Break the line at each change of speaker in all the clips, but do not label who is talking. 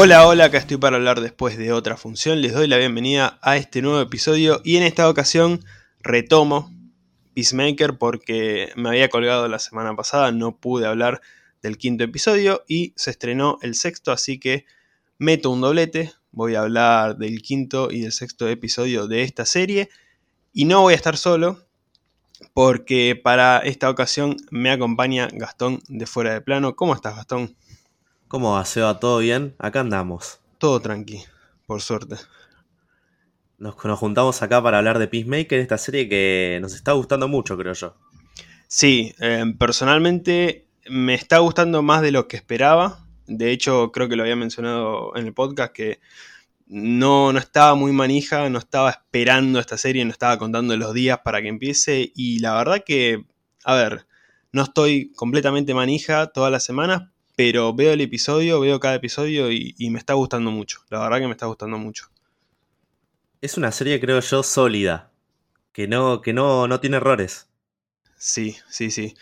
Hola, hola, acá estoy para hablar después de otra función. Les doy la bienvenida a este nuevo episodio y en esta ocasión retomo Peacemaker porque me había colgado la semana pasada, no pude hablar del quinto episodio y se estrenó el sexto, así que meto un doblete. Voy a hablar del quinto y del sexto episodio de esta serie y no voy a estar solo porque para esta ocasión me acompaña Gastón de Fuera de Plano. ¿Cómo estás, Gastón?
¿Cómo va, Seba? ¿Todo bien? Acá andamos.
Todo tranqui, por suerte.
Nos, juntamos acá para hablar de Peacemaker, esta serie que nos está gustando mucho, creo yo.
Sí, eh, personalmente me está gustando más de lo que esperaba. De hecho, creo que lo había mencionado en el podcast que no, no estaba muy manija, no estaba esperando esta serie, no estaba contando los días para que empiece. Y la verdad que, a ver, no estoy completamente manija todas las semanas, pero veo el episodio, veo cada episodio y, y me está gustando mucho. La verdad que me está gustando mucho
es una serie, creo yo, sólida. Que no, que no, no tiene errores.
Sí, sí, sí.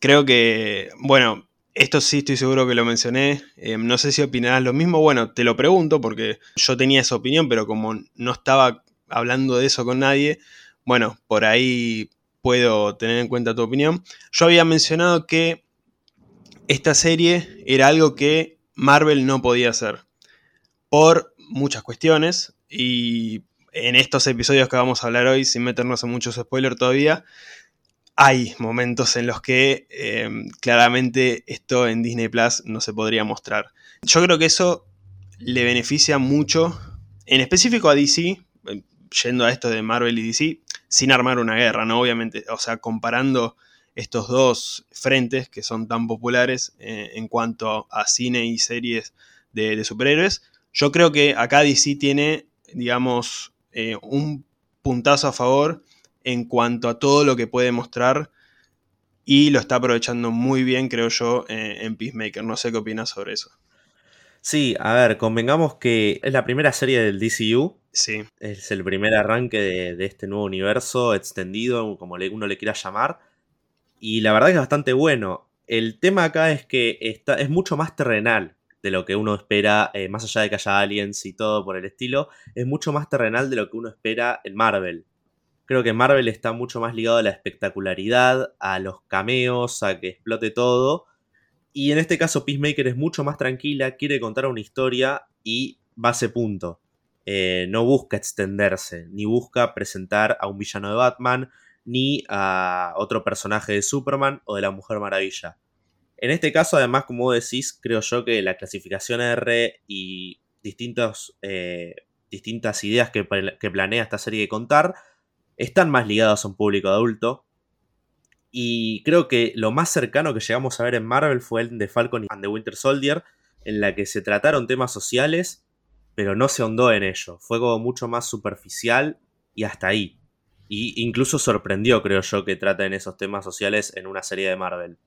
Creo que, bueno, esto sí estoy seguro que lo mencioné. Eh, no sé si opinarás lo mismo. Bueno, te lo pregunto porque yo tenía esa opinión, pero como no estaba hablando de eso con nadie, bueno, por ahí puedo tener en cuenta tu opinión. Yo había mencionado que esta serie era algo que Marvel no podía hacer. Por muchas cuestiones. Y en estos episodios que vamos a hablar hoy, sin meternos en muchos spoilers todavía, hay momentos en los que eh, claramente esto en Disney Plus no se podría mostrar. Yo creo que eso le beneficia mucho, en específico a DC, eh, yendo a esto de Marvel y DC, sin armar una guerra, ¿no? Obviamente, o sea, comparando estos dos frentes que son tan populares eh, en cuanto a cine y series de, de superhéroes, yo creo que acá DC tiene, digamos, eh, un puntazo a favor en cuanto a todo lo que puede mostrar y lo está aprovechando muy bien, creo yo, eh, en Peacemaker. No sé qué opinas sobre eso.
Sí, a ver, convengamos que es la primera serie del DCU.
Sí.
Es el primer arranque de, este nuevo universo extendido, como uno le quiera llamar. Y la verdad es bastante bueno. El tema acá es que está, es mucho más terrenal de lo que uno espera, eh, más allá de que haya aliens y todo por el estilo, es mucho más terrenal de lo que uno espera en Marvel. Creo que Marvel está mucho más ligado a la espectacularidad, a los cameos, a que explote todo. Y en este caso Peacemaker es mucho más tranquila, quiere contar una historia y va a ese punto. Eh, no busca extenderse, ni busca presentar a un villano de Batman, ni a otro personaje de Superman o de la Mujer Maravilla. En este caso, además, como decís, creo yo que la clasificación R y eh, distintas ideas que, planea esta serie de contar están más ligadas a un público adulto. Y creo que lo más cercano que llegamos a ver en Marvel fue el de Falcon and the Winter Soldier, en la que se trataron temas sociales, pero no se ahondó en ello. Fue como mucho más superficial y hasta ahí. Y incluso sorprendió, creo yo, que traten esos temas sociales en una serie de Marvel.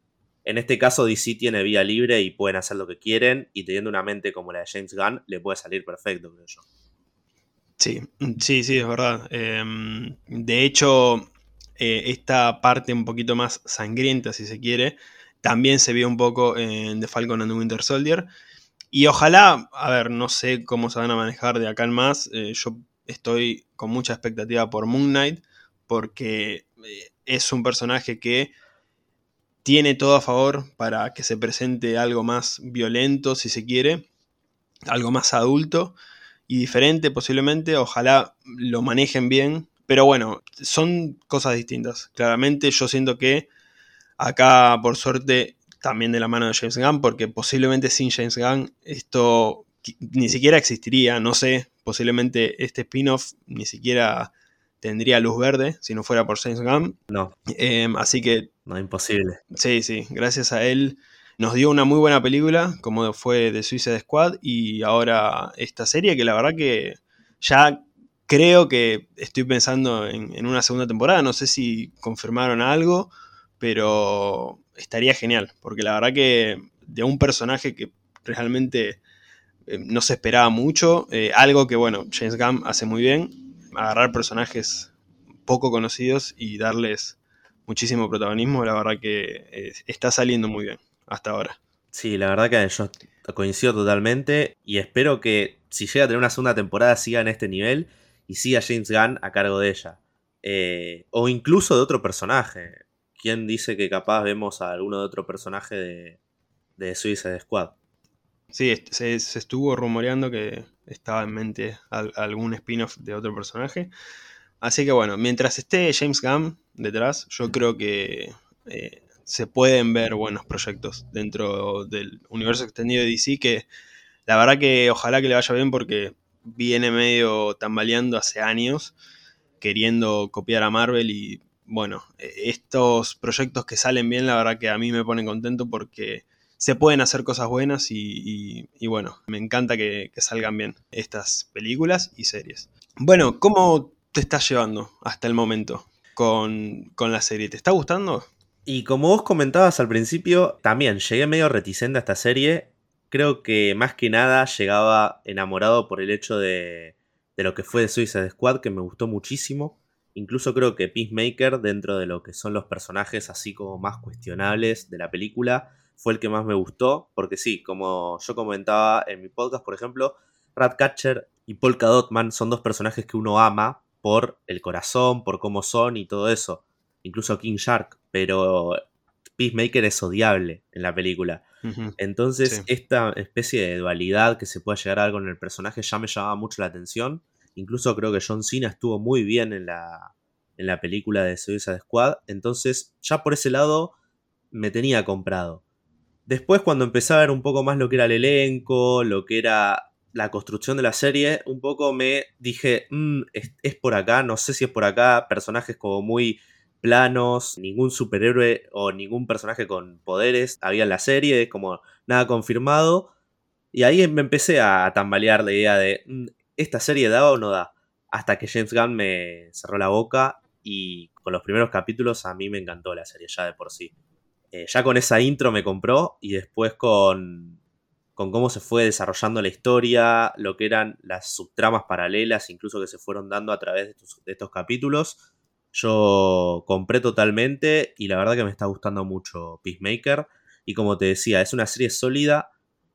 En este caso, DC tiene vía libre y pueden hacer lo que quieren, y teniendo una mente como la de James Gunn, le puede salir perfecto, creo yo.
Sí, sí, sí, es verdad. Em, de hecho, eh, esta parte un poquito más sangrienta, si se quiere, también se vio un poco en The Falcon and the Winter Soldier. Y ojalá, a ver, no sé cómo se van a manejar de acá en más. Eh, yo estoy con mucha expectativa por Moon Knight, porque eh, es un personaje que tiene todo a favor para que se presente algo más violento, si se quiere, algo más adulto y diferente posiblemente, ojalá lo manejen bien, pero bueno, son cosas distintas. Claramente yo siento que acá por suerte también de la mano de James Gunn, porque posiblemente sin James Gunn esto ni siquiera existiría, no sé, posiblemente este spin-off ni siquiera tendría luz verde si no fuera por James Gunn.
No.
Em, así que.
No, imposible.
Sí, sí. Gracias a él nos dio una muy buena película, como fue The Suicide Squad, y ahora esta serie que la verdad que ya creo que estoy pensando en, en una segunda temporada. No sé si confirmaron algo, pero estaría genial, porque la verdad que de un personaje que realmente eh, no se esperaba mucho, eh, algo que bueno, James Gunn hace muy bien, agarrar personajes poco conocidos y darles muchísimo protagonismo, la verdad que eh, está saliendo muy bien hasta ahora.
Sí, la verdad que yo coincido totalmente y espero que si llega a tener una segunda temporada siga en este nivel y siga James Gunn a cargo de ella. O incluso de otro personaje. ¿Quién dice que capaz vemos a alguno de otro personaje de, de Suicide Squad?
Sí, se, estuvo rumoreando que estaba en mente algún spin-off de otro personaje. Así que bueno, mientras esté James Gunn detrás, yo creo que eh, se pueden ver buenos proyectos dentro del universo extendido de DC que la verdad que ojalá que le vaya bien porque viene medio tambaleando hace años queriendo copiar a Marvel y bueno, estos proyectos que salen bien la verdad que a mí me ponen contento porque se pueden hacer cosas buenas y, bueno, me encanta que, salgan bien estas películas y series. Bueno, ¿cómo te estás llevando hasta el momento con, la serie? ¿Te está gustando?
Y como vos comentabas al principio, también llegué medio reticente a esta serie. Creo que más que nada llegaba enamorado por el hecho de, de lo que fue de Suicide Squad, que me gustó muchísimo. Incluso creo que Peacemaker, dentro de lo que son los personajes así como más cuestionables de la película, fue el que más me gustó, porque sí, como yo comentaba en mi podcast, por ejemplo, Ratcatcher y Polka Dotman son dos personajes que uno ama por el corazón, por cómo son y todo eso. Incluso King Shark, pero Peacemaker es odiable en la película. Entonces, esta especie de dualidad que se puede llegar a dar con el personaje ya me llamaba mucho la atención. Incluso creo que John Cena estuvo muy bien en la, en la película de Suicide Squad. Entonces, ya por ese lado me tenía comprado. Después, cuando empecé a ver un poco más lo que era el elenco, lo que era la construcción de la serie, un poco me dije, mm, es, por acá, no sé si es por acá, personajes como muy planos, ningún superhéroe o ningún personaje con poderes había en la serie, como nada confirmado. Y ahí me empecé a tambalear la idea de, mm, ¿esta serie da o no da? Hasta que James Gunn me cerró la boca y con los primeros capítulos a mí me encantó la serie ya de por sí. Eh, ya con esa intro me compró y después con, con cómo se fue desarrollando la historia, lo que eran las subtramas paralelas, incluso que se fueron dando a través de estos, capítulos, yo compré totalmente y la verdad que me está gustando mucho Peacemaker. Y como te decía, es una serie sólida,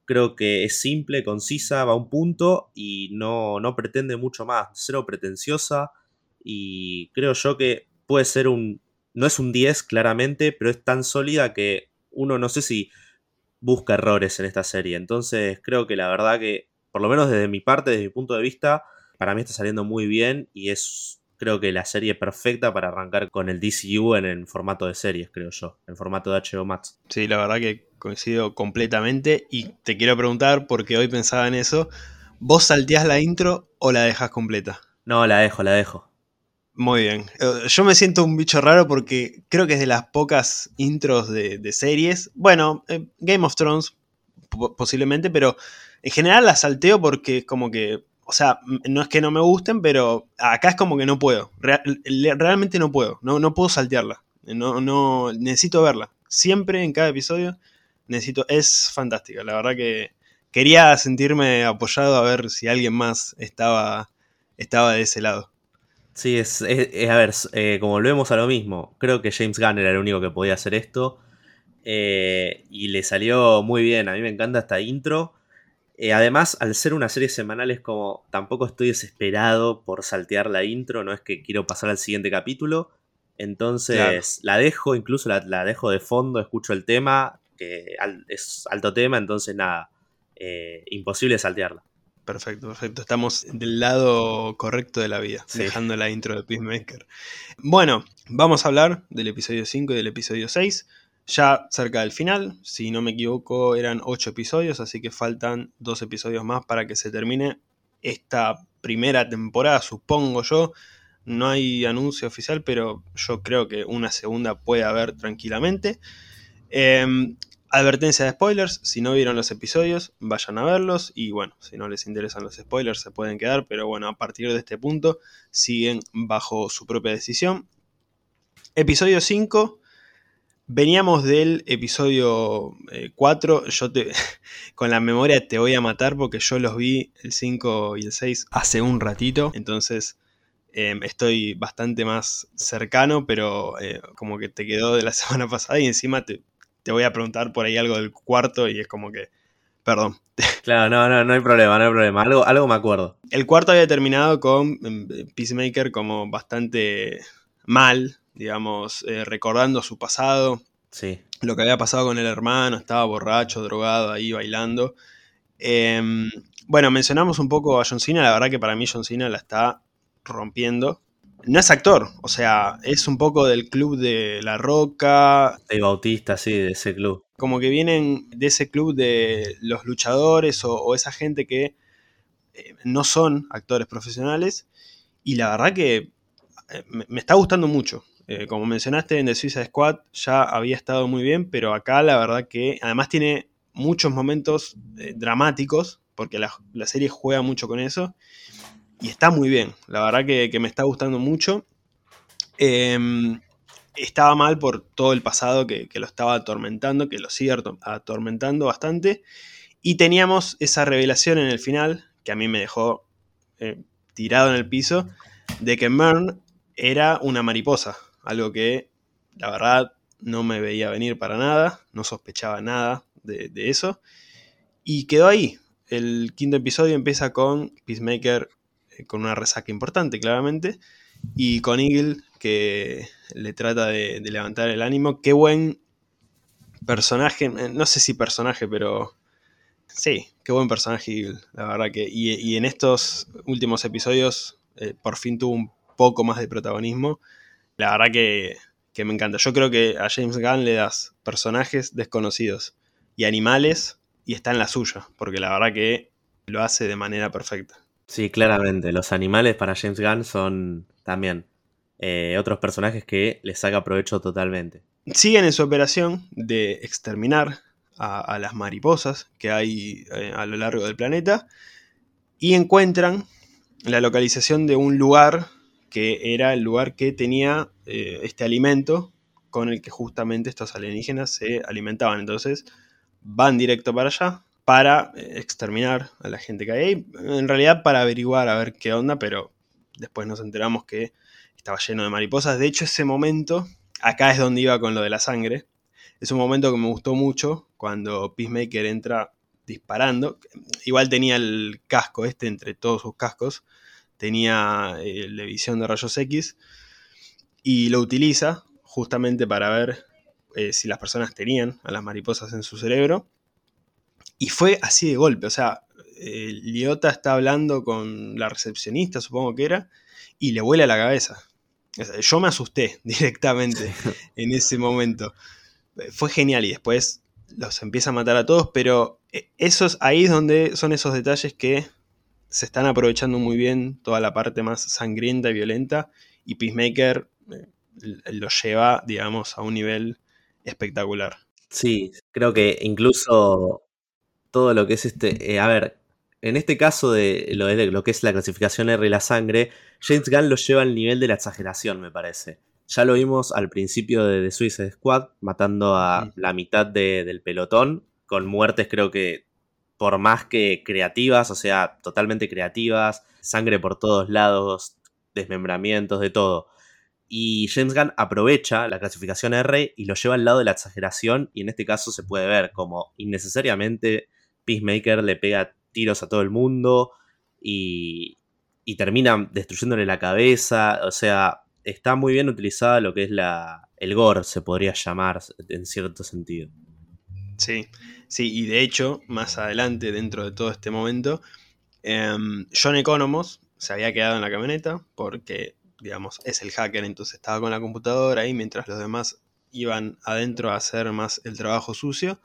creo que es simple, concisa, va a un punto y no, no pretende mucho más, cero pretenciosa y creo yo que puede ser un, no es un 10 claramente, pero es tan sólida que uno no sé si busca errores en esta serie. Entonces creo que la verdad que, por lo menos desde mi parte, desde mi punto de vista, para mí está saliendo muy bien y es creo que la serie perfecta para arrancar con el DCU en el formato de series, creo yo, en formato de HBO Max.
Sí, la verdad que coincido completamente y te quiero preguntar, porque hoy pensaba en eso, ¿vos salteás la intro o la dejas completa?
No, la dejo, la dejo.
Muy bien. Eh, yo me siento un bicho raro porque creo que es de las pocas intros de, series. Bueno, eh, Game of Thrones posiblemente, pero en general la salteo porque es como que, o sea, no es que no me gusten, pero acá es como que no puedo. realmente no puedo. No, no puedo saltearla. No, no, necesito verla. Siempre en cada episodio necesito. Es fantástica. La verdad que quería sentirme apoyado a ver si alguien más estaba, estaba de ese lado.
Sí, es, a ver, eh, como volvemos a lo mismo, creo que James Gunn era el único que podía hacer esto. Eh, y le salió muy bien, a mí me encanta esta intro. Eh, además, al ser una serie semanal es como, tampoco estoy desesperado por saltear la intro, no es que quiero pasar al siguiente capítulo. Entonces la dejo, incluso la, la, dejo de fondo, escucho el tema, que es alto tema, entonces nada, imposible saltearla.
Perfecto, perfecto. Estamos del lado correcto de la vida, dejando la intro de Peacemaker. Bueno, vamos a hablar del episodio 5 y del episodio 6. Ya cerca del final, si no me equivoco, eran 8 episodios, así que faltan 2 episodios más para que se termine esta primera temporada, supongo yo. No hay anuncio oficial, pero yo creo que una segunda puede haber tranquilamente. Em, Advertencia de spoilers, si no vieron los episodios, vayan a verlos y bueno, si no les interesan los spoilers se pueden quedar, pero bueno, a partir de este punto siguen bajo su propia decisión. Episodio 5, veníamos del episodio 4, eh, yo te, con la memoria te voy a matar porque yo los vi el 5 y el 6 hace un ratito, entonces em, estoy bastante más cercano, pero eh, como que te quedó de la semana pasada y encima te te voy a preguntar por ahí algo del cuarto y es como que, perdón.
Claro, no, no, no hay problema, no hay problema. Algo, algo me acuerdo.
El cuarto había terminado con em, Peacemaker como bastante mal, digamos, eh, recordando su pasado.
Sí.
Lo que había pasado con el hermano, estaba borracho, drogado ahí bailando. Em, bueno, mencionamos un poco a John Cena, la verdad que para mí John Cena la está rompiendo. No es actor, o sea, es un poco del club de La Roca.
De Bautista, sí, de ese club.
Como que vienen de ese club de los luchadores o, esa gente que eh, no son actores profesionales. Y la verdad que eh, me, está gustando mucho. Eh, como mencionaste en The Suicide Squad, ya había estado muy bien, pero acá la verdad que además tiene muchos momentos dramáticos, porque la, la serie juega mucho con eso y está muy bien. La verdad que, me está gustando mucho. Em, estaba mal por todo el pasado que, lo estaba atormentando, que lo sigue atormentando bastante. Y teníamos esa revelación en el final, que a mí me dejó eh, tirado en el piso, de que Mern era una mariposa. Algo que, la verdad, no me veía venir para nada, no sospechaba nada de, de eso. Y quedó ahí. El quinto episodio empieza con Peacemaker con una resaca importante, claramente. Y con Eagle, que le trata de, levantar el ánimo. Qué buen personaje, eh, no sé si personaje, pero sí, qué buen personaje Eagle, la verdad que. Y, en estos últimos episodios, eh, por fin tuvo un poco más de protagonismo. La verdad que, que me encanta. Yo creo que a James Gunn le das personajes desconocidos y animales y está en la suya, porque la verdad que lo hace de manera perfecta.
Sí, claramente. Los animales para James Gunn son también eh, otros personajes que les saca provecho totalmente.
Siguen en su operación de exterminar a, las mariposas que hay eh, a lo largo del planeta y encuentran la localización de un lugar que era el lugar que tenía eh, este alimento con el que justamente estos alienígenas se alimentaban. Entonces van directo para allá, para eh, exterminar a la gente que hay ahí. En realidad para averiguar a ver qué onda, pero después nos enteramos que estaba lleno de mariposas. De hecho, ese momento, acá es donde iba con lo de la sangre. Es un momento que me gustó mucho cuando Peacemaker entra disparando. Igual tenía el casco este entre todos sus cascos. Tenía el eh, de visión de rayos X. Y lo utiliza justamente para ver eh, si las personas tenían a las mariposas en su cerebro y fue así de golpe, o sea, eh, Liota está hablando con la recepcionista, supongo que era, y le vuela la cabeza. yo me asusté directamente en ese momento. Fue genial y después los empieza a matar a todos, pero eh, esos, ahí es donde son esos detalles que se están aprovechando muy bien toda la parte más sangrienta y violenta y Peacemaker eh, lo lleva, digamos, a un nivel espectacular.
Sí, creo que incluso todo lo que es este. Eh, a ver, en este caso de lo, de lo, que es la clasificación R y la sangre, James Gunn lo lleva al nivel de la exageración, me parece. Ya lo vimos al principio de The Suicide Squad, matando a la mitad del pelotón, con muertes creo que por más que creativas, o sea, totalmente creativas, sangre por todos lados, desmembramientos, de todo. Y James Gunn aprovecha la clasificación R y lo lleva al lado de la exageración, y en este caso se puede ver como innecesariamente Peacemaker le pega tiros a todo el mundo y, termina destruyéndole la cabeza. O sea, está muy bien utilizada lo que es la, el gore, se podría llamar en cierto sentido.
Sí, sí, y de hecho, más adelante, dentro de todo este momento, em, John Economos se había quedado en la camioneta porque, digamos, es el hacker, entonces estaba con la computadora ahí mientras los demás iban adentro a hacer más el trabajo sucio.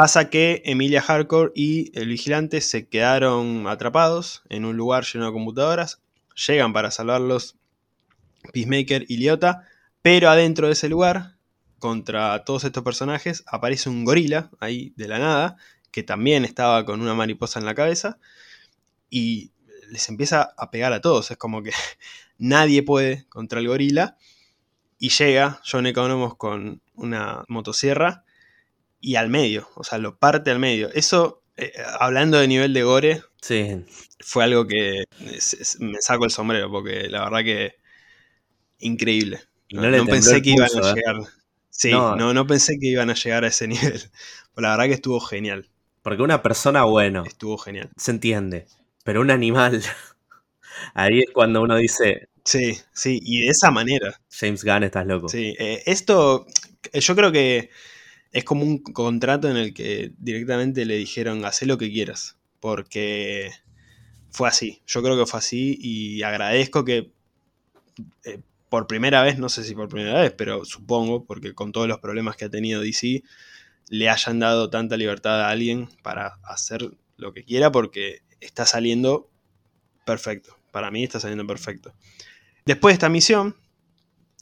Pasa que Emilia Hardcore y el vigilante se quedaron atrapados en un lugar lleno de computadoras. Llegan para salvarlos Peacemaker y Liota, pero adentro de ese lugar, contra todos estos personajes, aparece un gorila ahí de la nada, que también estaba con una mariposa en la cabeza, y les empieza a pegar a todos. Es como que nadie puede contra el gorila. Y llega John Economos con una motosierra y al medio, o sea, lo parte al medio. Eso, eh, hablando de nivel de gore,
sí.
fue algo que me saco el sombrero, porque la verdad que increíble. no, pensé que iban a ¿eh? llegar. Sí, no, no, pensé que iban a llegar a ese nivel. Pero la verdad que estuvo genial.
Porque una persona, bueno.
Estuvo genial.
Se entiende. Pero un animal. Ahí es cuando uno dice.
Sí, sí, y de esa manera.
James Gunn, estás loco.
Sí, eh, esto. Yo creo que es como un contrato en el que directamente le dijeron, haz lo que quieras. Porque fue así. Yo creo que fue así y agradezco que eh, por primera vez, no sé si por primera vez, pero supongo, porque con todos los problemas que ha tenido DC, le hayan dado tanta libertad a alguien para hacer lo que quiera porque está saliendo perfecto. Para mí está saliendo perfecto. Después de esta misión,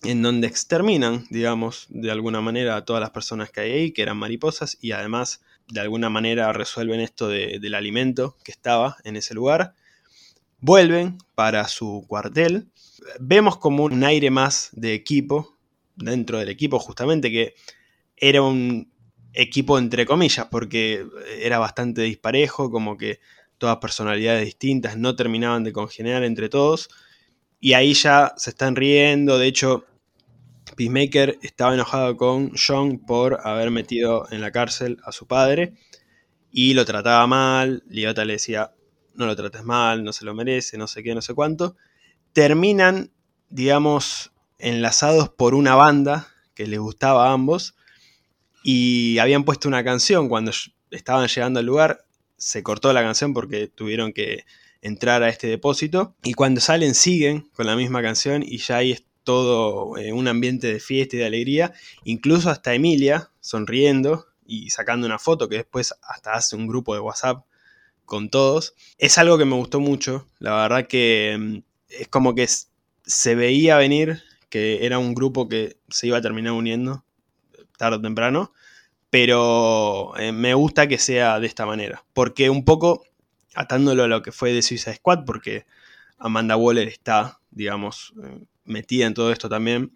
en donde exterminan, digamos, de alguna manera a todas las personas que hay ahí, que eran mariposas, y además de alguna manera resuelven esto del alimento que estaba en ese lugar, vuelven para su cuartel vemos como un aire más de equipo dentro del equipo, justamente que era un equipo entre comillas, porque era bastante disparejo, como que todas personalidades distintas no terminaban de congeniar entre todos. Y ahí ya se están riendo. De hecho, Peacemaker estaba enojado con John por haber metido en la cárcel a su padre y lo trataba mal. Liota le decía, no lo trates mal, no se lo merece, no sé qué, no sé cuánto terminan, digamos, enlazados por una banda que les gustaba a ambos y habían puesto una canción cuando estaban llegando al lugar, se cortó la canción porque tuvieron que entrar a este depósito. Y cuando salen siguen con la misma canción y ya ahí es todo eh, un ambiente de fiesta y de alegría, incluso hasta Emilia sonriendo y sacando una foto que después hasta hace un grupo de WhatsApp con todos. Es algo que me gustó mucho, la verdad que mm, es como que se veía venir que era un grupo que se iba a terminar uniendo tarde o temprano, pero eh, me gusta que sea de esta manera, porque un poco atándolo a lo que fue de Suicide Squad, porque Amanda Waller está, digamos, eh, metida en todo esto también,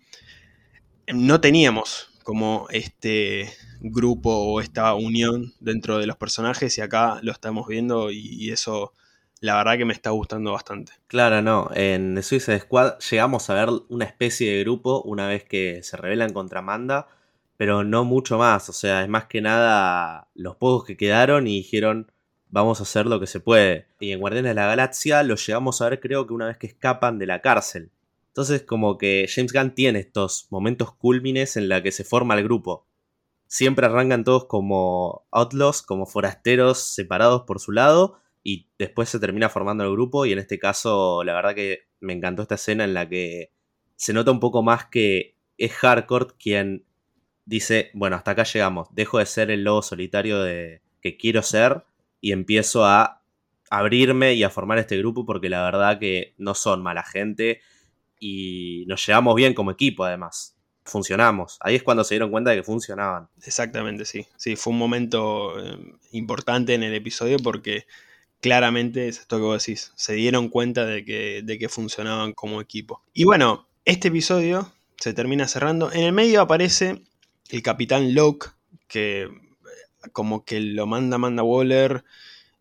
no teníamos como este grupo o esta unión dentro de los personajes y acá lo estamos viendo y eso la verdad que me está gustando bastante.
Claro, no. En The Suicide Squad llegamos a ver una especie de grupo una vez que se rebelan contra Amanda, pero no mucho más. O sea, es más que nada los pocos que quedaron y dijeron vamos a hacer lo que se puede. Y en Guardianes de la Galaxia lo llegamos a ver creo que una vez que escapan de la cárcel. Entonces como que James Gunn tiene estos momentos cúlmines en la que se forma el grupo. Siempre arrancan todos como outlaws, como forasteros separados por su lado, y después se termina formando el grupo y en este caso la verdad que me encantó esta escena en la que se nota un poco más que es Hardcore quien dice, bueno, hasta acá llegamos, dejo de ser el lobo solitario de, que quiero ser y empiezo a abrirme y a formar este grupo porque la verdad que no son mala gente y nos llevamos bien como equipo además. Funcionamos. Ahí es cuando se dieron cuenta de que funcionaban.
Exactamente, sí. Sí, fue un momento eh, importante en el episodio porque claramente es esto que vos decís, se dieron cuenta de que, de que funcionaban como equipo. Y bueno, este episodio se termina cerrando. En el medio aparece el capitán Locke, que como que lo manda manda Waller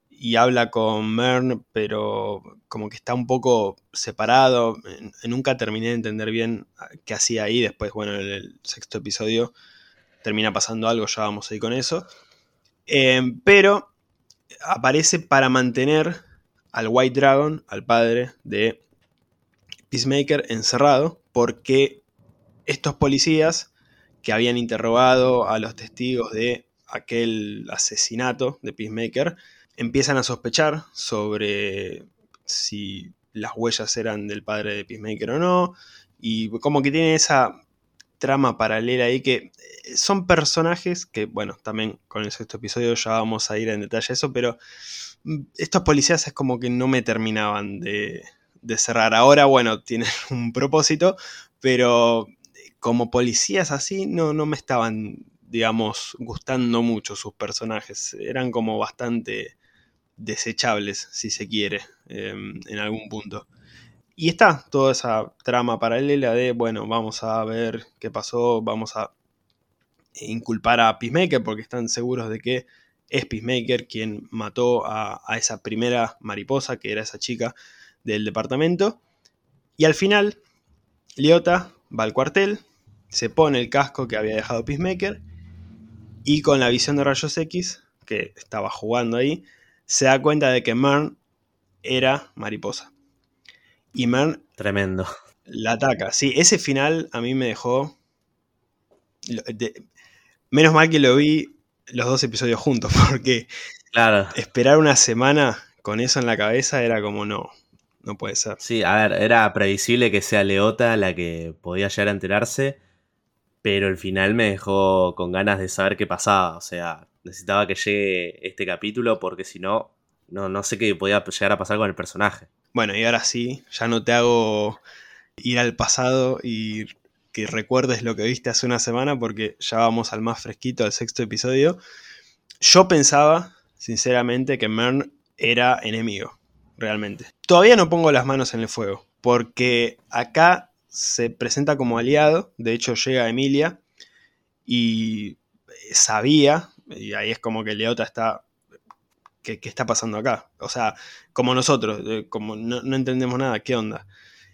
y habla con Mern, pero como que está un poco separado. Nunca terminé de entender bien qué hacía ahí. Después, bueno, en el sexto episodio termina pasando algo, ya vamos a ir con eso. Eh, pero aparece para mantener al White Dragon, al padre de Peacemaker, encerrado, porque estos policías que habían interrogado a los testigos de aquel asesinato de Peacemaker, empiezan a sospechar sobre si las huellas eran del padre de Peacemaker o no, y como que tiene esa trama paralela ahí que eh, son personajes que, bueno, también con el sexto episodio ya vamos a ir en detalle a eso, pero mm, estos policías es como que no me terminaban de, cerrar. Ahora, bueno, tienen un propósito, pero eh, como policías así no, no me estaban, digamos, gustando mucho sus personajes. Eran como bastante desechables, si se quiere, em, en algún punto. Y está toda esa trama paralela de, bueno, vamos a ver qué pasó, vamos a inculpar a Peacemaker porque están seguros de que es Peacemaker quien mató a, esa primera mariposa, que era esa chica del departamento. Y al final, Liota va al cuartel se pone el casco que había dejado Peacemaker y con la visión de rayos X, que estaba jugando ahí, se da cuenta de que Mern era mariposa. Y Mern...
Tremendo.
La ataca. Sí, ese final a mí me dejó... menos mal que lo vi los dos episodios juntos, porque
claro.
esperar una semana con eso en la cabeza era como no, no puede ser.
Sí, a ver, era previsible que sea Leota la que podía llegar a enterarse, pero el final me dejó con ganas de saber qué pasaba. O sea, necesitaba que llegue este capítulo porque si no, no, no sé qué podía llegar a pasar con el personaje.
Bueno, y ahora sí, ya no te hago ir al pasado y que recuerdes lo que viste hace una semana porque ya vamos al más fresquito, al sexto episodio. Yo pensaba, sinceramente, que Mern era enemigo, realmente. Todavía no pongo las manos en el fuego, porque acá se presenta como aliado, de hecho llega Emilia y sabía, y ahí es como que Leota está... ¿Qué, está pasando acá? O sea, como nosotros, eh, como no, no entendemos nada, ¿qué onda?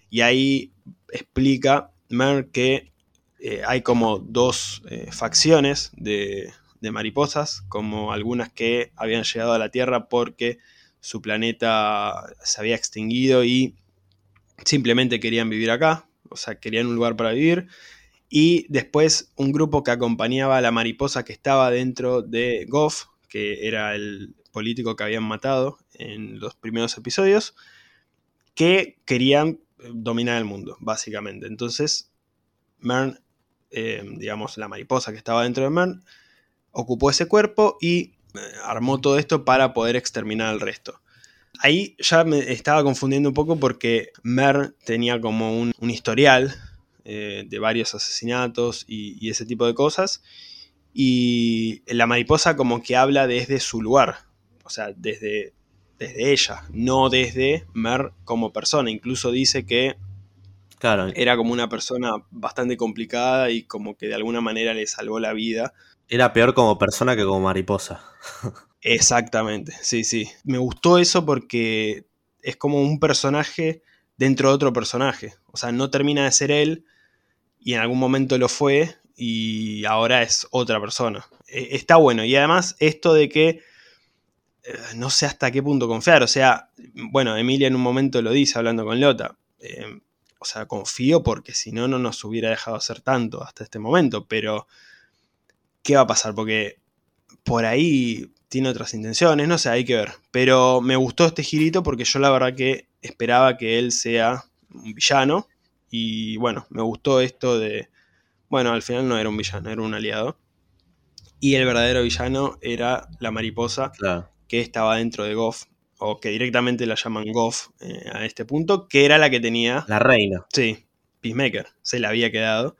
Y ahí explica Mer que eh, hay como dos eh, facciones de, mariposas, como algunas que habían llegado a la Tierra porque su planeta se había extinguido y simplemente querían vivir acá, o sea, querían un lugar para vivir. Y después un grupo que acompañaba a la mariposa que estaba dentro de Goff, que era el político que habían matado en los primeros episodios, que querían dominar el mundo, básicamente. Entonces, Mern, eh, digamos, la mariposa que estaba dentro de Mern, ocupó ese cuerpo y eh, armó todo esto para poder exterminar al resto. Ahí ya me estaba confundiendo un poco porque Mern tenía como un, historial eh, de varios asesinatos y, y ese tipo de cosas. Y la mariposa como que habla desde su lugar, o sea, desde desde ella, no desde Mer como persona. Incluso dice que
claro.
era como una persona bastante complicada y como que de alguna manera le salvó la vida.
Era peor como persona que como mariposa.
Exactamente, sí, sí. Me gustó eso porque es como un personaje dentro de otro personaje. O sea, no termina de ser él y en algún momento lo fue y ahora es otra persona. E, está bueno. Y además esto de que eh, no sé hasta qué punto confiar. O sea, bueno, Emilia en un momento lo dice hablando con Lota. Eh, o sea, confío porque si no, no nos hubiera dejado hacer tanto hasta este momento. Pero, ¿qué va a pasar? Porque por ahí tiene otras intenciones, no sé, hay que ver. Pero me gustó este girito porque yo la verdad que esperaba que él sea un villano. Y bueno, me gustó esto de... Bueno, al final no era un villano, era un aliado. Y el verdadero villano era la mariposa,
claro
que estaba dentro de Goff, o que directamente la llaman Goff eh, a este punto, que era la que tenía...
La reina.
Sí, Peacemaker, se la había quedado.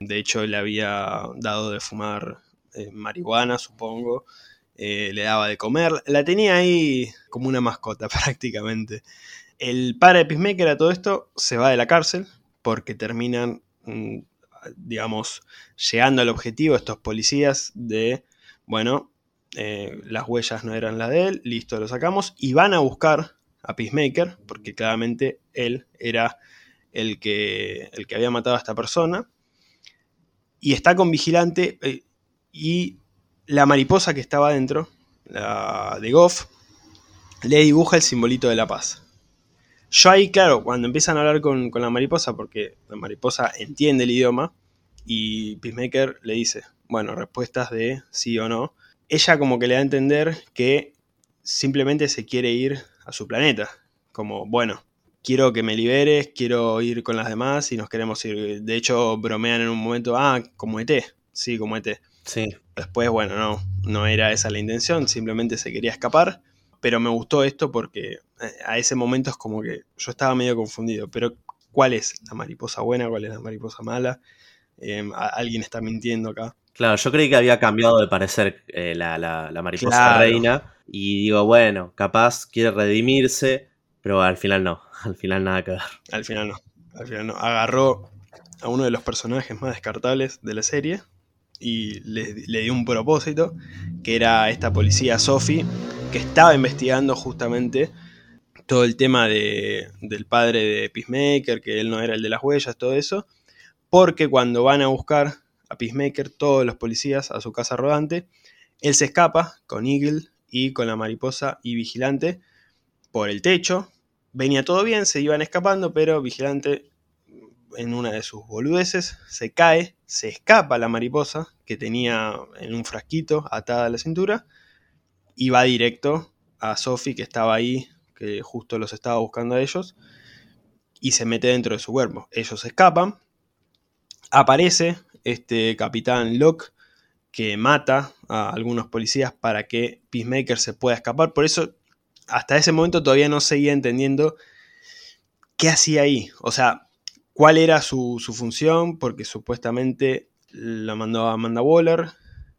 De hecho, le había dado de fumar eh, marihuana, supongo. Eh, le daba de comer. La tenía ahí como una mascota prácticamente. El padre de Peacemaker a todo esto se va de la cárcel porque terminan, mm, digamos, llegando al objetivo estos policías de, bueno, eh, las huellas no eran las de él, listo, lo sacamos, y van a buscar a Peacemaker, porque claramente él era el que, el que había matado a esta persona, y está con vigilante, eh, y la mariposa que estaba adentro, la de Goff, le dibuja el simbolito de la paz. Yo ahí, claro, cuando empiezan a hablar con, con la mariposa, porque la mariposa entiende el idioma, y Peacemaker le dice, bueno, respuestas de sí o no, ella como que le da a entender que simplemente se quiere ir a su planeta. Como, bueno, quiero que me liberes, quiero ir con las demás y nos queremos ir. De hecho, bromean en un momento, ah, como ET. Sí, como ET.
Sí.
Después, bueno, no, no era esa la intención, simplemente se quería escapar. Pero me gustó esto porque eh, a ese momento es como que yo estaba medio confundido. Pero, ¿cuál es la mariposa buena? ¿Cuál es la mariposa mala? Em, alguien está mintiendo acá.
Claro, yo creí que había cambiado de parecer eh, la, mariposa reina. Y digo, bueno, capaz quiere redimirse, pero al final no. Al final nada que ver.
Al final no. Al final no. Agarró a uno de los personajes más descartables de la serie y le, dio un propósito, que era esta policía Sophie, que estaba investigando justamente todo el tema de, del padre de Peacemaker, que él no era el de las huellas, todo eso porque cuando van a buscar a Peacemaker, todos los policías a su casa rodante, él se escapa con Eagle y con la mariposa y Vigilante por el techo. Venía todo bien, se iban escapando, pero Vigilante en una de sus boludeces se cae, se escapa la mariposa que tenía en un frasquito atada a la cintura y va directo a Sophie que estaba ahí, que justo los estaba buscando a ellos, y se mete dentro de su cuerpo. Ellos escapan, aparece este capitán Locke que mata a algunos policías para que Peacemaker se pueda escapar. Por eso, hasta ese momento todavía no seguía entendiendo qué hacía ahí. O sea, cuál era su, función, porque supuestamente la mandó a Amanda Waller,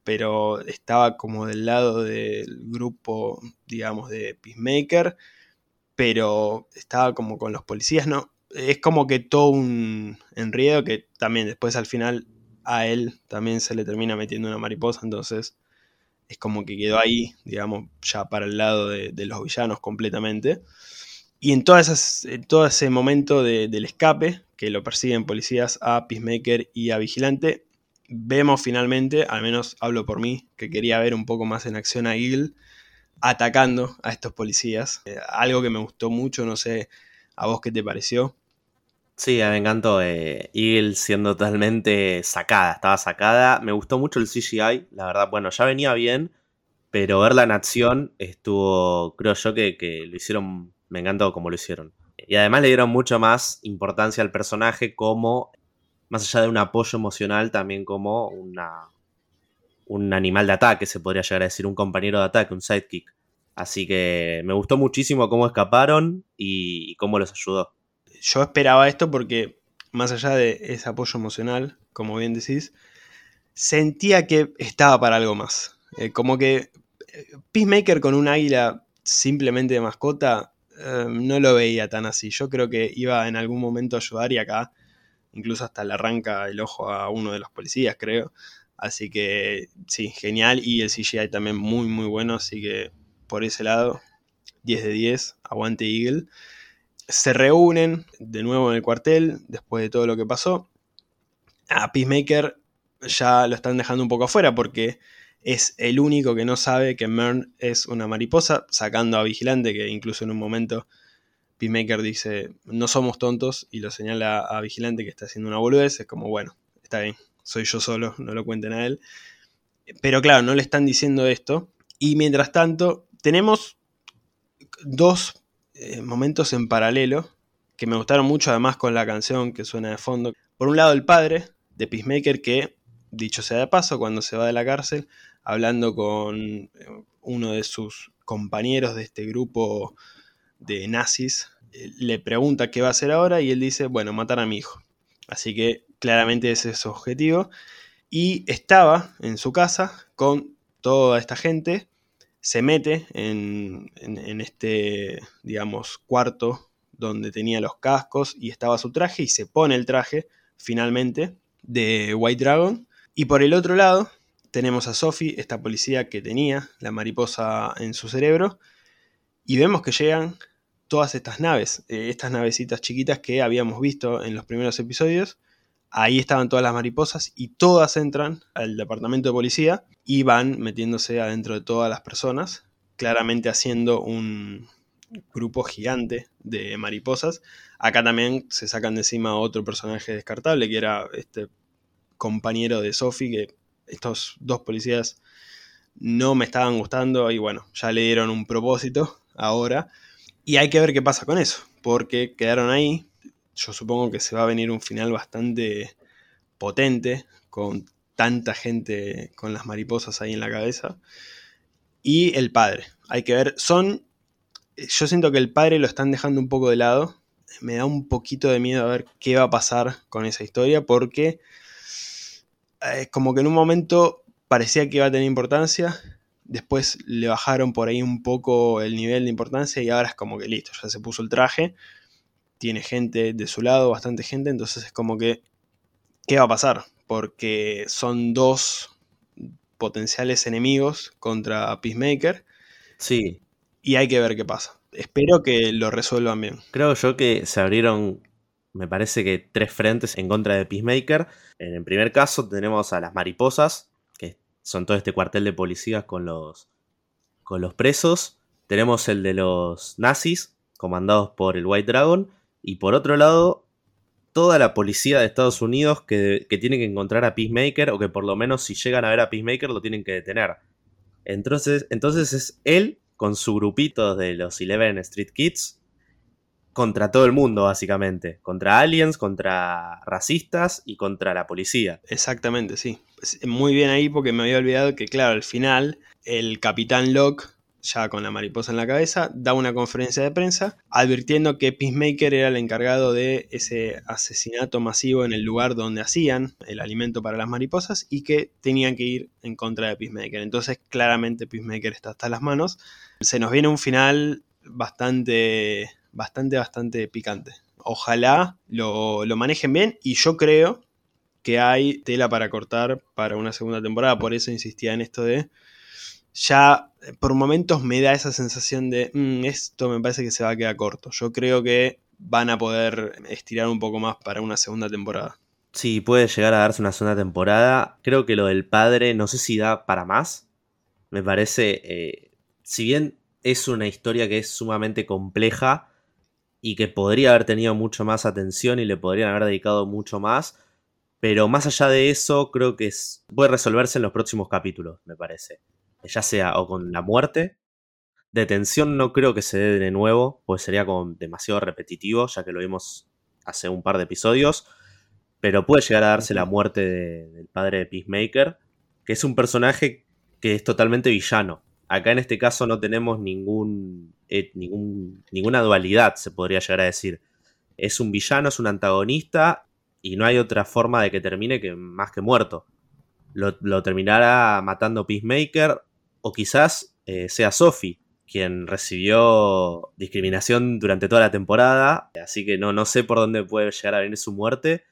pero estaba como del lado del grupo, digamos, de Peacemaker, pero estaba como con los policías, ¿no? Es como que todo un enredo que también después al final a él también se le termina metiendo una mariposa, entonces es como que quedó ahí, digamos, ya para el lado de, los villanos completamente. Y en, todo ese momento del escape, que lo persiguen policías a Peacemaker y a Vigilante, vemos finalmente, al menos hablo por mí, que quería ver un poco más en acción a Eagle atacando a estos policías. Eh, algo que me gustó mucho, no sé a vos qué te pareció.
Sí, me encantó. Eh, Eagle siendo totalmente sacada, estaba sacada. Me gustó mucho el CGI, la verdad. Bueno, ya venía bien, pero verla en acción estuvo, creo yo que, que lo hicieron, me encantó como lo hicieron. Y además le dieron mucho más importancia al personaje como, más allá de un apoyo emocional, también como una, un animal de ataque, se podría llegar a decir, un compañero de ataque, un sidekick. Así que me gustó muchísimo cómo escaparon y cómo los ayudó
yo esperaba esto porque, más allá de ese apoyo emocional, como bien decís, sentía que estaba para algo más. Eh, como que eh, Peacemaker con un águila simplemente de mascota, eh, no lo veía tan así. Yo creo que iba en algún momento a ayudar y acá incluso hasta le arranca el ojo a uno de los policías, creo. Así que sí, genial. Y el CGI también muy, muy bueno. Así que por ese lado, 10 de 10, aguante Eagle se reúnen de nuevo en el cuartel después de todo lo que pasó. A Peacemaker ya lo están dejando un poco afuera porque es el único que no sabe que Mern es una mariposa, sacando a Vigilante, que incluso en un momento Peacemaker dice, no somos tontos, y lo señala a Vigilante que está haciendo una boludez, es como, bueno, está bien, soy yo solo, no lo cuenten a él. Pero claro, no le están diciendo esto. Y mientras tanto, tenemos dos eh, momentos en paralelo que me gustaron mucho, además con la canción que suena de fondo. Por un lado, el padre de Peacemaker, que, dicho sea de paso, cuando se va de la cárcel, hablando con eh, uno de sus compañeros de este grupo de nazis, eh, le pregunta qué va a hacer ahora y él dice, bueno, matar a mi hijo. Así que claramente ese es su objetivo. Y estaba en su casa con toda esta gente se mete en, este, digamos, cuarto donde tenía los cascos y estaba su traje y se pone el traje finalmente de White Dragon. Y por el otro lado tenemos a Sophie, esta policía que tenía la mariposa en su cerebro, y vemos que llegan todas estas naves, eh, estas navecitas chiquitas que habíamos visto en los primeros episodios, Ahí estaban todas las mariposas y todas entran al departamento de policía y van metiéndose adentro de todas las personas, claramente haciendo un grupo gigante de mariposas. Acá también se sacan de encima otro personaje descartable, que era este compañero de Sophie, que estos dos policías no me estaban gustando y bueno, ya le dieron un propósito ahora. Y hay que ver qué pasa con eso, porque quedaron ahí, yo supongo que se va a venir un final bastante potente, con tanta gente con las mariposas ahí en la cabeza. Y el padre, hay que ver, son, yo siento que el padre lo están dejando un poco de lado, me da un poquito de miedo a ver qué va a pasar con esa historia, porque eh, como que en un momento parecía que iba a tener importancia, después le bajaron por ahí un poco el nivel de importancia y ahora es como que listo, ya se puso el traje tiene gente de su lado, bastante gente, entonces es como que, ¿qué va a pasar? Porque son dos potenciales enemigos contra Peacemaker.
Sí.
Y hay que ver qué pasa. Espero que lo resuelvan bien.
Creo yo que se abrieron me parece que tres frentes en contra de Peacemaker. En el primer caso tenemos a las mariposas, que son todo este cuartel de policías con los, con los presos. Tenemos el de los nazis, comandados por el White Dragon. Y por otro lado, toda la policía de Estados Unidos que, que tiene que encontrar a Peacemaker, o que por lo menos si llegan a ver a Peacemaker lo tienen que detener. Entonces, entonces es él con su grupito de los Eleven Street Kids contra todo el mundo, básicamente. Contra aliens, contra racistas y contra la policía.
Exactamente, sí. Muy bien ahí porque me había olvidado que, claro, al final el capitán Locke, ya con la mariposa en la cabeza, da una conferencia de prensa advirtiendo que Peacemaker era el encargado de ese asesinato masivo en el lugar donde hacían el alimento para las mariposas y que tenían que ir en contra de Peacemaker. Entonces, claramente Peacemaker está hasta las manos. Se nos viene un final bastante bastante, bastante picante. Ojalá lo, manejen bien y yo creo que hay tela para cortar para una segunda temporada. Por eso insistía en esto de. Ya por momentos me da esa sensación de. Mm, esto me parece que se va a quedar corto. Yo creo que van a poder estirar un poco más para una segunda temporada.
Sí, puede llegar a darse una segunda temporada. Creo que lo del padre, no sé si da para más. Me parece. Eh, si bien es una historia que es sumamente compleja y que podría haber tenido mucho más atención y le podrían haber dedicado mucho más. Pero más allá de eso, creo que puede resolverse en los próximos capítulos, me parece. Ya sea o con la muerte. Detención no creo que se dé de nuevo, pues sería como demasiado repetitivo, ya que lo vimos hace un par de episodios. Pero puede llegar a darse la muerte del padre de Peacemaker, que es un personaje que es totalmente villano. Acá en este caso no tenemos ningún, eh, ninguna dualidad, se podría llegar a decir. Es un villano, es un antagonista y no hay otra forma de que termine que más que muerto. Lo, terminará matando Peacemaker o quizás eh, sea Sophie quien recibió discriminación durante toda la temporada, así que no, no sé por dónde puede llegar a venir su muerte.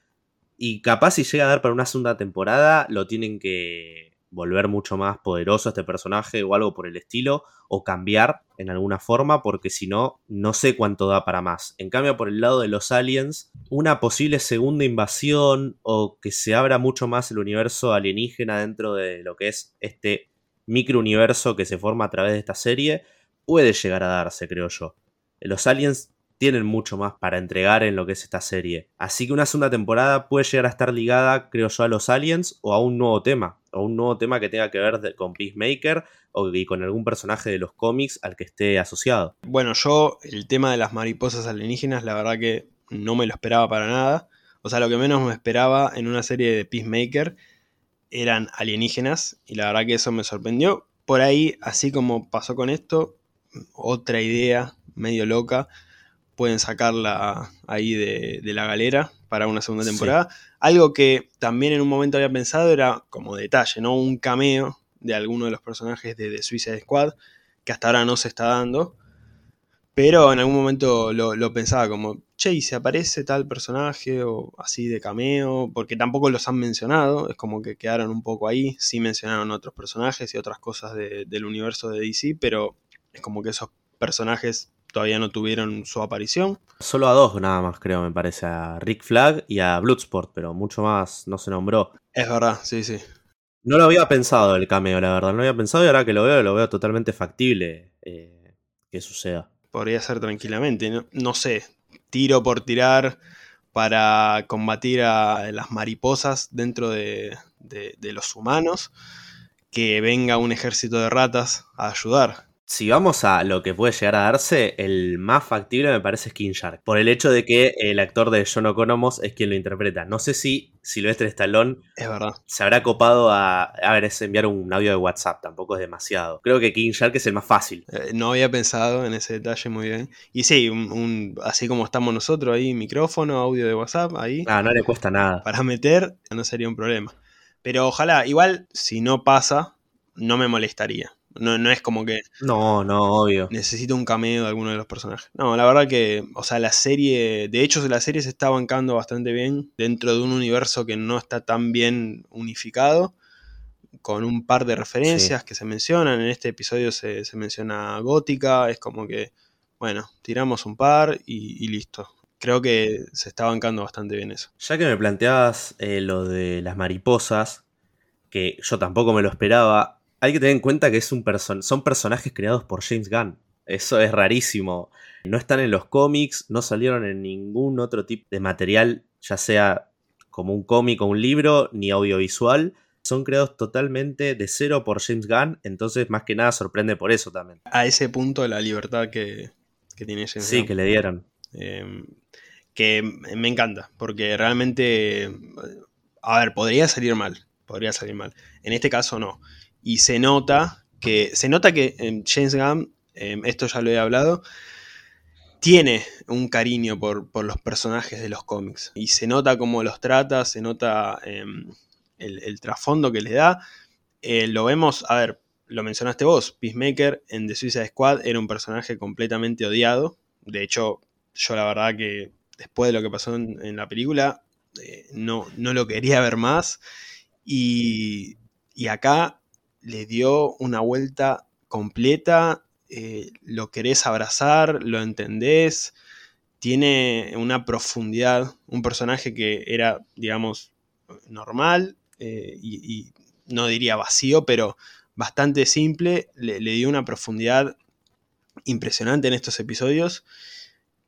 Y capaz si llega a dar para una segunda temporada, lo tienen que volver mucho más poderoso este personaje o algo por el estilo, o cambiar en alguna forma, porque si no, no sé cuánto da para más. En cambio, por el lado de los aliens, una posible segunda invasión o que se abra mucho más el universo alienígena dentro de lo que es este microuniverso que se forma a través de esta serie, puede llegar a darse, creo yo. Los aliens tienen mucho más para entregar en lo que es esta serie. Así que una segunda temporada puede llegar a estar ligada, creo yo, a los aliens o a un nuevo tema. O un nuevo tema que tenga que ver con Peacemaker o con algún personaje de los cómics al que esté asociado.
Bueno, yo el tema de las mariposas alienígenas, la verdad que no me lo esperaba para nada. O sea, lo que menos me esperaba en una serie de Peacemaker eran alienígenas y la verdad que eso me sorprendió. Por ahí, así como pasó con esto, otra idea medio loca pueden sacarla ahí de, la galera para una segunda temporada. Algo que también en un momento había pensado era como detalle, ¿no? Un cameo de alguno de los personajes de The Suicide Squad, que hasta ahora no se está dando. Pero en algún momento lo, pensaba como, che, ¿y se aparece tal personaje o así de cameo? Porque tampoco los han mencionado, es como que quedaron un poco ahí. Sí mencionaron otros personajes y otras cosas del universo de DC, pero es como que esos personajes todavía no tuvieron su aparición.
Solo a dos nada más, creo, me parece, a Rick Flag y a Bloodsport, pero mucho más no se nombró.
Es verdad, sí, sí.
No lo había pensado el cameo, la verdad. No lo había pensado y ahora que lo veo, lo veo totalmente factible eh, que suceda.
Podría ser tranquilamente, no, sé, tiro por tirar para combatir a las mariposas dentro de los humanos, que venga un ejército de ratas a ayudar
si vamos a lo que puede llegar a darse, el más factible me parece es King Shark. Por el hecho de que el actor de John O'Conomos es quien lo interpreta. No sé si Silvestre Stallone
es verdad.
se habrá copado a, a ver, es enviar un audio de WhatsApp, tampoco es demasiado. Creo que King Shark es el más fácil.
Eh, no había pensado en ese detalle muy bien. Y sí, un, así como estamos nosotros ahí, micrófono, audio de WhatsApp, ahí.
Ah, no le cuesta nada.
Para meter no sería un problema. Pero ojalá, igual, si no pasa, no me molestaría. No, no es como que.
No, no, obvio.
Necesito un cameo de alguno de los personajes. No, la verdad que. O sea, la serie. De hecho, la serie se está bancando bastante bien. Dentro de un universo que no está tan bien unificado. Con un par de referencias que se mencionan. En este episodio se, menciona Gótica. Es como que. Bueno, tiramos un par y, listo. creo que se está bancando bastante bien eso.
Ya que me planteabas eh, lo de las mariposas, que yo tampoco me lo esperaba, hay que tener en cuenta que es un son personajes creados por James Gunn. Eso es rarísimo. No están en los cómics, no salieron en ningún otro tipo de material, ya sea como un cómic o un libro, ni audiovisual. Son creados totalmente de cero por James Gunn, entonces más que nada sorprende por eso también.
A ese punto la libertad que, tiene James
Sí, que le dieron.
Eh, que me encanta, porque realmente, a ver, podría salir mal, podría salir mal. En este caso no. Y se nota que, se nota que em, James Gunn, em, esto ya lo he hablado, tiene un cariño por, los personajes de los cómics. Y se nota cómo los trata, se nota em, el, trasfondo que le da. Eh, lo vemos, a ver, lo mencionaste vos, Peacemaker en The Suicide Squad era un personaje completamente odiado. De hecho, yo la verdad que después de lo que pasó en, la película, eh, no, no, lo quería ver más. Y, acá le dio una vuelta completa, eh, lo querés abrazar, lo entendés, tiene una profundidad, un personaje que era, digamos, normal eh, y, no diría vacío, pero bastante simple, le, dio una profundidad impresionante en estos episodios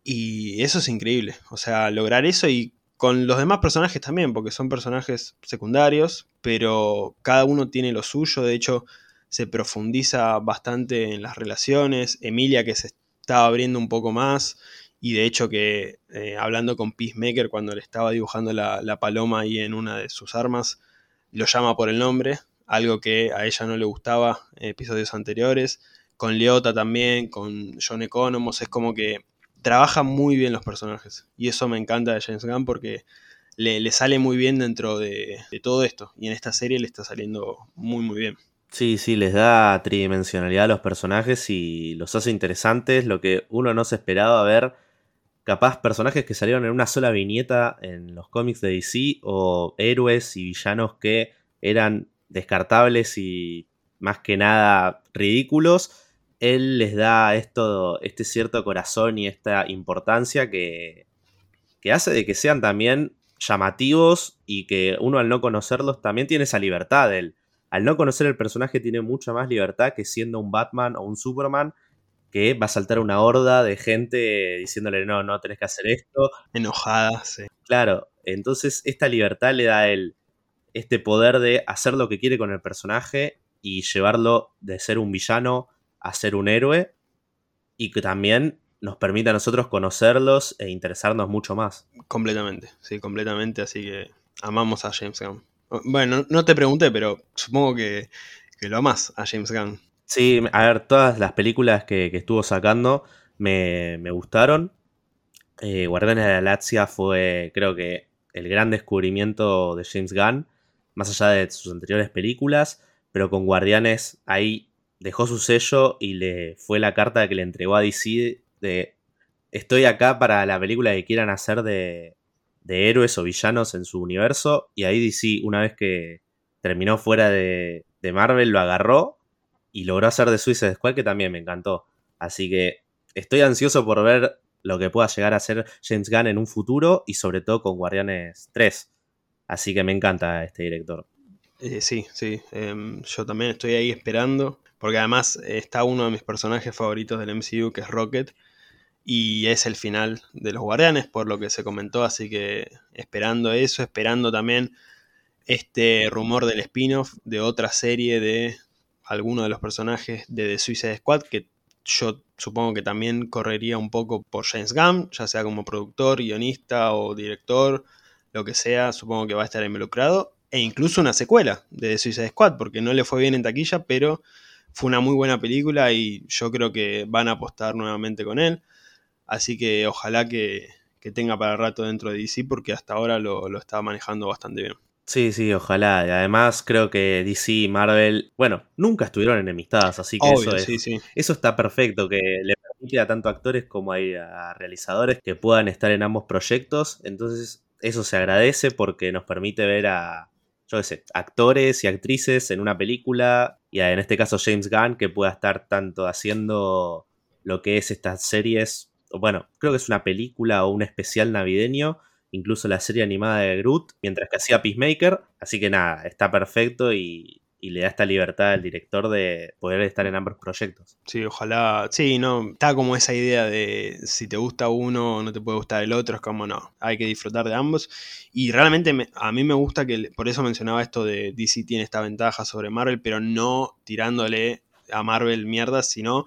y eso es increíble. O sea, lograr eso y con los demás personajes también, porque son personajes secundarios, pero cada uno tiene lo suyo. De hecho, se profundiza bastante en las relaciones. Emilia que se estaba abriendo un poco más. Y de hecho que eh, hablando con Peacemaker cuando le estaba dibujando la, paloma ahí en una de sus armas, lo llama por el nombre, algo que a ella no le gustaba en episodios anteriores. Con Leota también, con John Economos, es como que trabaja muy bien los personajes. Y eso me encanta de James Gunn porque le, sale muy bien dentro de, todo esto. Y en esta serie le está saliendo muy, muy bien.
Sí, sí, les da tridimensionalidad a los personajes y los hace interesantes, lo que uno no se esperaba ver. Capaz personajes que salieron en una sola viñeta en los cómics de DC o héroes y villanos que eran descartables y más que nada ridículos él les da esto, este cierto corazón y esta importancia que, que hace de que sean también llamativos y que uno al no conocerlos también tiene esa libertad. Él, al no conocer el personaje tiene mucha más libertad que siendo un Batman o un Superman que va a saltar una horda de gente diciéndole no, no tenés que hacer esto.
Enojada, sí.
Claro, entonces esta libertad le da a él este poder de hacer lo que quiere con el personaje y llevarlo de ser un villano a ser un héroe y que también nos permite a nosotros conocerlos e interesarnos mucho más.
Completamente, sí, completamente, así que amamos a James Gunn. Bueno, no te pregunté, pero supongo que, lo amas a James Gunn.
Sí, a ver, todas las películas que, estuvo sacando me, gustaron. Eh, Guardianes de la Galaxia fue, creo que, el gran descubrimiento de James Gunn, más allá de sus anteriores películas, pero con Guardianes ahí dejó su sello y le fue la carta que le entregó a DC de estoy acá para la película que quieran hacer de, de héroes o villanos en su universo. Y ahí DC, una vez que terminó fuera de, de Marvel, lo agarró y logró hacer de Suicide Squad, que también me encantó. Así que estoy ansioso por ver lo que pueda llegar a ser James Gunn en un futuro y sobre todo con Guardianes 3. Así que me encanta este director.
Eh, sí, sí. Em, yo también estoy ahí esperando. Porque además está uno de mis personajes favoritos del MCU, que es Rocket. Y es el final de los Guardianes, por lo que se comentó. Así que esperando eso, esperando también este rumor del spin-off de otra serie de alguno de los personajes de The Suicide Squad, que yo supongo que también correría un poco por James Gunn, ya sea como productor, guionista o director, lo que sea, supongo que va a estar involucrado. E incluso una secuela de The Suicide Squad, porque no le fue bien en taquilla, pero fue una muy buena película y yo creo que van a apostar nuevamente con él. Así que ojalá que, tenga para rato dentro de DC porque hasta ahora lo, lo está manejando bastante bien.
Sí, sí, ojalá. Y además creo que DC y Marvel, bueno, nunca estuvieron enemistadas, así que eso, eso está perfecto, que le permite a tanto actores como a realizadores que puedan estar en ambos proyectos. Entonces eso se agradece porque nos permite ver a, yo qué sé, actores y actrices en una película, y en este caso James Gunn, que pueda estar tanto haciendo lo que es estas series bueno, creo que es una película o un especial navideño, incluso la serie animada de Groot, mientras que hacía Peacemaker, así que nada, está perfecto y, y le da esta libertad al director de poder estar en ambos proyectos.
Sí, ojalá. Sí, no. Está como esa idea de si te gusta uno, no te puede gustar el otro. Es como no. Hay que disfrutar de ambos. Y realmente a mí me gusta que. Por eso mencionaba esto de DC tiene esta ventaja sobre Marvel, pero no tirándole a Marvel mierda, sino.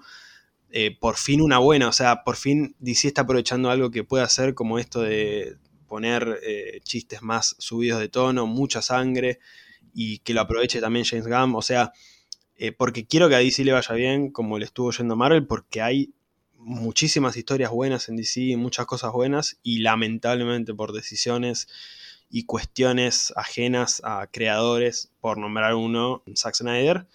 Eh, por fin una buena, o sea, por fin DC está aprovechando algo que puede hacer como esto de poner eh, chistes más subidos de tono, mucha sangre, y que lo aproveche también James Gunn. O sea, eh, porque quiero que a DC le vaya bien como le estuvo yendo Marvel, porque hay muchísimas historias buenas en DC, muchas cosas buenas, y lamentablemente por decisiones y cuestiones ajenas a creadores, por nombrar uno, Zack Snyder,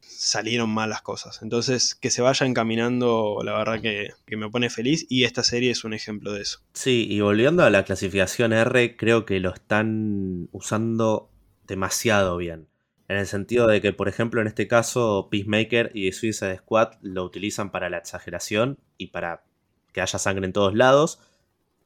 salieron mal las cosas. Entonces, que se vaya encaminando, la verdad que, que, me pone feliz y esta serie es un ejemplo de eso.
Sí, y volviendo a la clasificación R, creo que lo están usando demasiado bien. En el sentido de que, por ejemplo, en este caso, Peacemaker y Suicide Squad lo utilizan para la exageración y para que haya sangre en todos lados.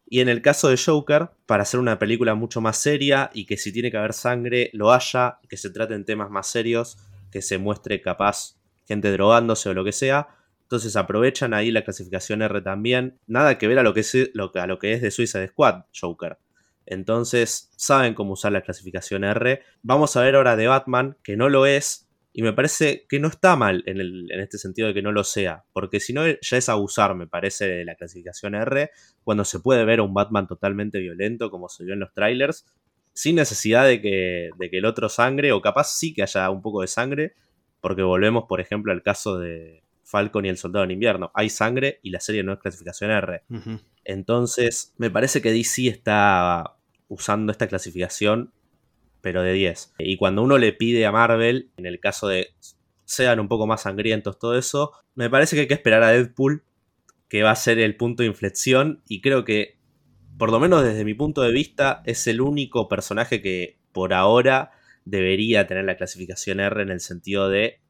Y en el caso de Joker, para hacer una película mucho más seria y que si tiene que haber sangre, lo haya, que se traten temas más serios, que se muestre capaz gente drogándose o lo que sea. Entonces aprovechan ahí la clasificación R también. Nada que ver a lo que es, a lo que es de Suicide Squad, Joker. Entonces saben cómo usar la clasificación R. Vamos a ver ahora de Batman, que no lo es, y me parece que no está mal en, en, este sentido de que no lo sea, porque si no ya es abusar, me parece, de la clasificación R, cuando se puede ver a un Batman totalmente violento, como se vio en los trailers, sin necesidad de que, de que el otro sangre, o capaz sí que haya un poco de sangre, porque volvemos, por ejemplo, al caso de Falcon y el Soldado en Invierno. Hay sangre y la serie no es clasificación R. Entonces, me parece que DC está usando esta clasificación, pero de 10. Y cuando uno le pide a Marvel, en el caso de sean un poco más sangrientos, todo eso, me parece que hay que esperar a Deadpool, que va a ser el punto de inflexión, y creo que, por lo menos desde mi punto de vista, es el único personaje que por ahora debería tener la clasificación R en el sentido de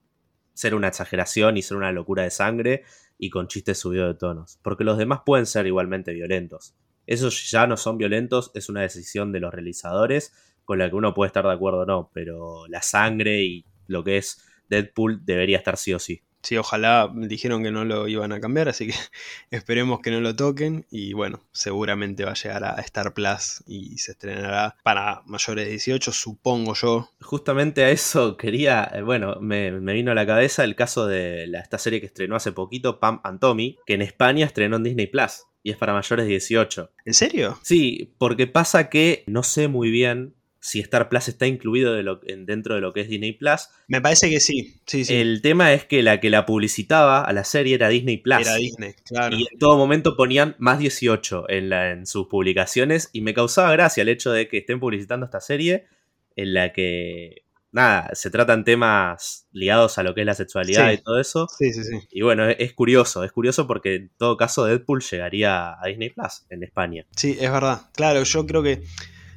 ser una exageración y ser una locura de sangre y con chistes subidos de tonos. Porque los demás pueden ser igualmente violentos. Esos ya no son violentos, es una decisión de los realizadores con la que uno puede estar de acuerdo o no, pero la sangre y lo que es Deadpool debería estar sí o sí.
Sí, ojalá dijeron que no lo iban a cambiar, así que esperemos que no lo toquen. Y bueno, seguramente va a llegar a Star Plus y se estrenará para mayores de 18, supongo yo.
Justamente a eso quería, eh, bueno, me, vino a la cabeza el caso de la, esta serie que estrenó hace poquito, Pam and Tommy, que en España estrenó en Disney Plus y es para mayores de 18.
¿En serio?
Sí, porque pasa que no sé muy bien si Star Plus está incluido dentro de lo que es Disney Plus.
Me parece que sí. sí, sí.
El tema es que la que la publicitaba a la serie era Disney Plus.
Era Disney, claro.
Y en todo momento ponían más 18 en, en sus publicaciones y me causaba gracia el hecho de que estén publicitando esta serie en la que nada, se tratan temas ligados a lo que es la sexualidad y todo eso.
Sí, sí, sí.
Y bueno, es, curioso, es curioso porque en todo caso Deadpool llegaría a Disney Plus en España.
Sí, es verdad. Claro, yo creo que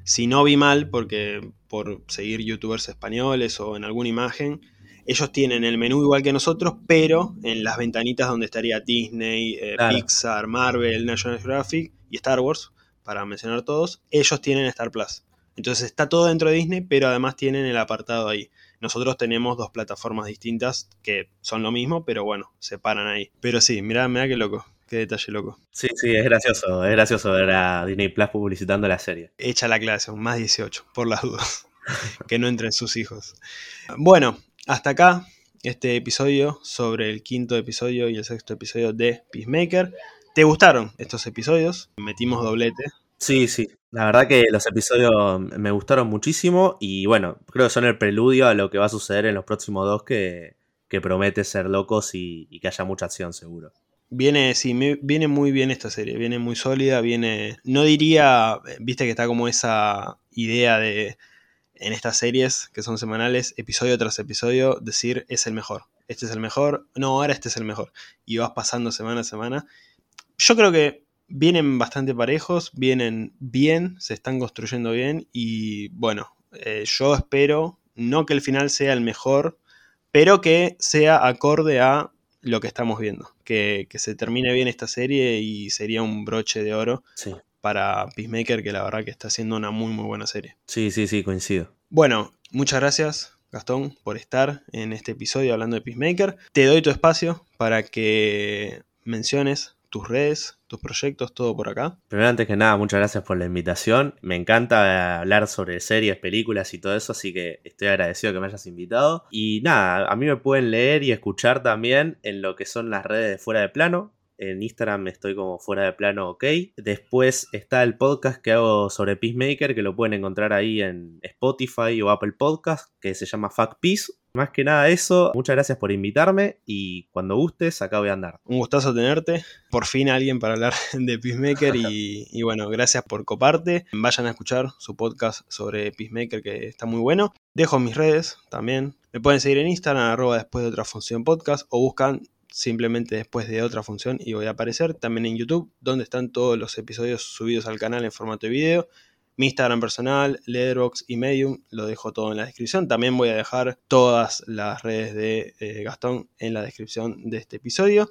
si no vi mal, porque por seguir youtubers españoles o en alguna imagen, ellos tienen el menú igual que nosotros, pero en las ventanitas donde estaría Disney, eh, Pixar, Marvel, National Geographic y Star Wars, para mencionar todos, ellos tienen Star Plus. Entonces está todo dentro de Disney, pero además tienen el apartado ahí. Nosotros tenemos dos plataformas distintas que son lo mismo, pero bueno, se paran ahí. Pero sí, mirá, mirá qué loco. Qué detalle loco.
Sí, sí, es gracioso. Es gracioso ver a Disney Plus publicitando la serie.
Echa la clase, más 18, por las dudas. que no entren sus hijos. Bueno, hasta acá este episodio sobre el quinto episodio y el sexto episodio de Peacemaker. ¿Te gustaron estos episodios? Metimos doblete.
Sí, sí. La verdad que los episodios me gustaron muchísimo y bueno, creo que son el preludio a lo que va a suceder en los próximos dos que, que promete ser locos y, y que haya mucha acción seguro.
Viene, sí, viene muy bien esta serie, viene muy sólida, viene, no diría, viste que está como esa idea de, en estas series que son semanales, episodio tras episodio, decir es el mejor, este es el mejor, no, ahora este es el mejor, y vas pasando semana a semana. Yo creo que vienen bastante parejos, vienen bien, se están construyendo bien, y bueno, eh, yo espero, no que el final sea el mejor, pero que sea acorde a lo que estamos viendo. Que, que se termine bien esta serie y sería un broche de oro
Sí.
para Peacemaker, que la verdad que está haciendo una muy muy buena serie.
Sí, sí, sí, coincido.
Bueno, muchas gracias Gastón por estar en este episodio hablando de Peacemaker. Te doy tu espacio para que menciones tus redes, tus proyectos, todo por acá.
Primero, antes que nada, muchas gracias por la invitación. Me encanta hablar sobre series, películas y todo eso, así que estoy agradecido que me hayas invitado. Y nada, a mí me pueden leer y escuchar también en lo que son las redes de Fuera de Plano. En Instagram estoy como Fuera de Plano OK. Después está el podcast que hago sobre Peacemaker, que lo pueden encontrar ahí en Spotify o Apple Podcast, que se llama Fuck Peace. Más que nada eso, muchas gracias por invitarme y cuando gustes, acá voy a andar.
Un gustazo tenerte. Por fin alguien para hablar de Peacemaker y, y, bueno, gracias por coparte. Vayan a escuchar su podcast sobre Peacemaker que está muy bueno. Dejo mis redes también. Me pueden seguir en Instagram, arroba después de otra función podcast o buscan simplemente después de otra función y voy a aparecer también en YouTube donde están todos los episodios subidos al canal en formato de video. Mi Instagram personal, Letterboxd y Medium, lo dejo todo en la descripción. También voy a dejar todas las redes de eh, Gastón en la descripción de este episodio.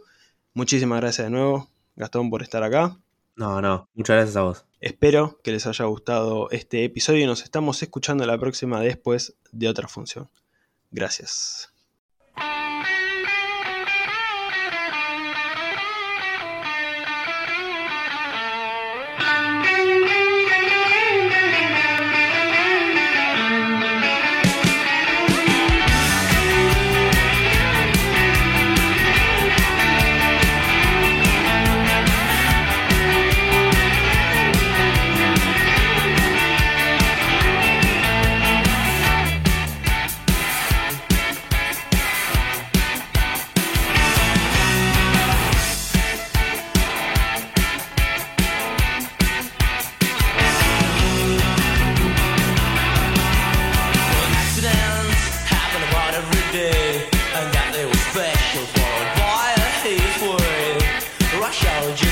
Muchísimas gracias de nuevo, Gastón, por estar acá.
No, no, muchas gracias a vos.
Espero que les haya gustado este episodio y nos estamos escuchando la próxima después de otra función. Gracias.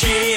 she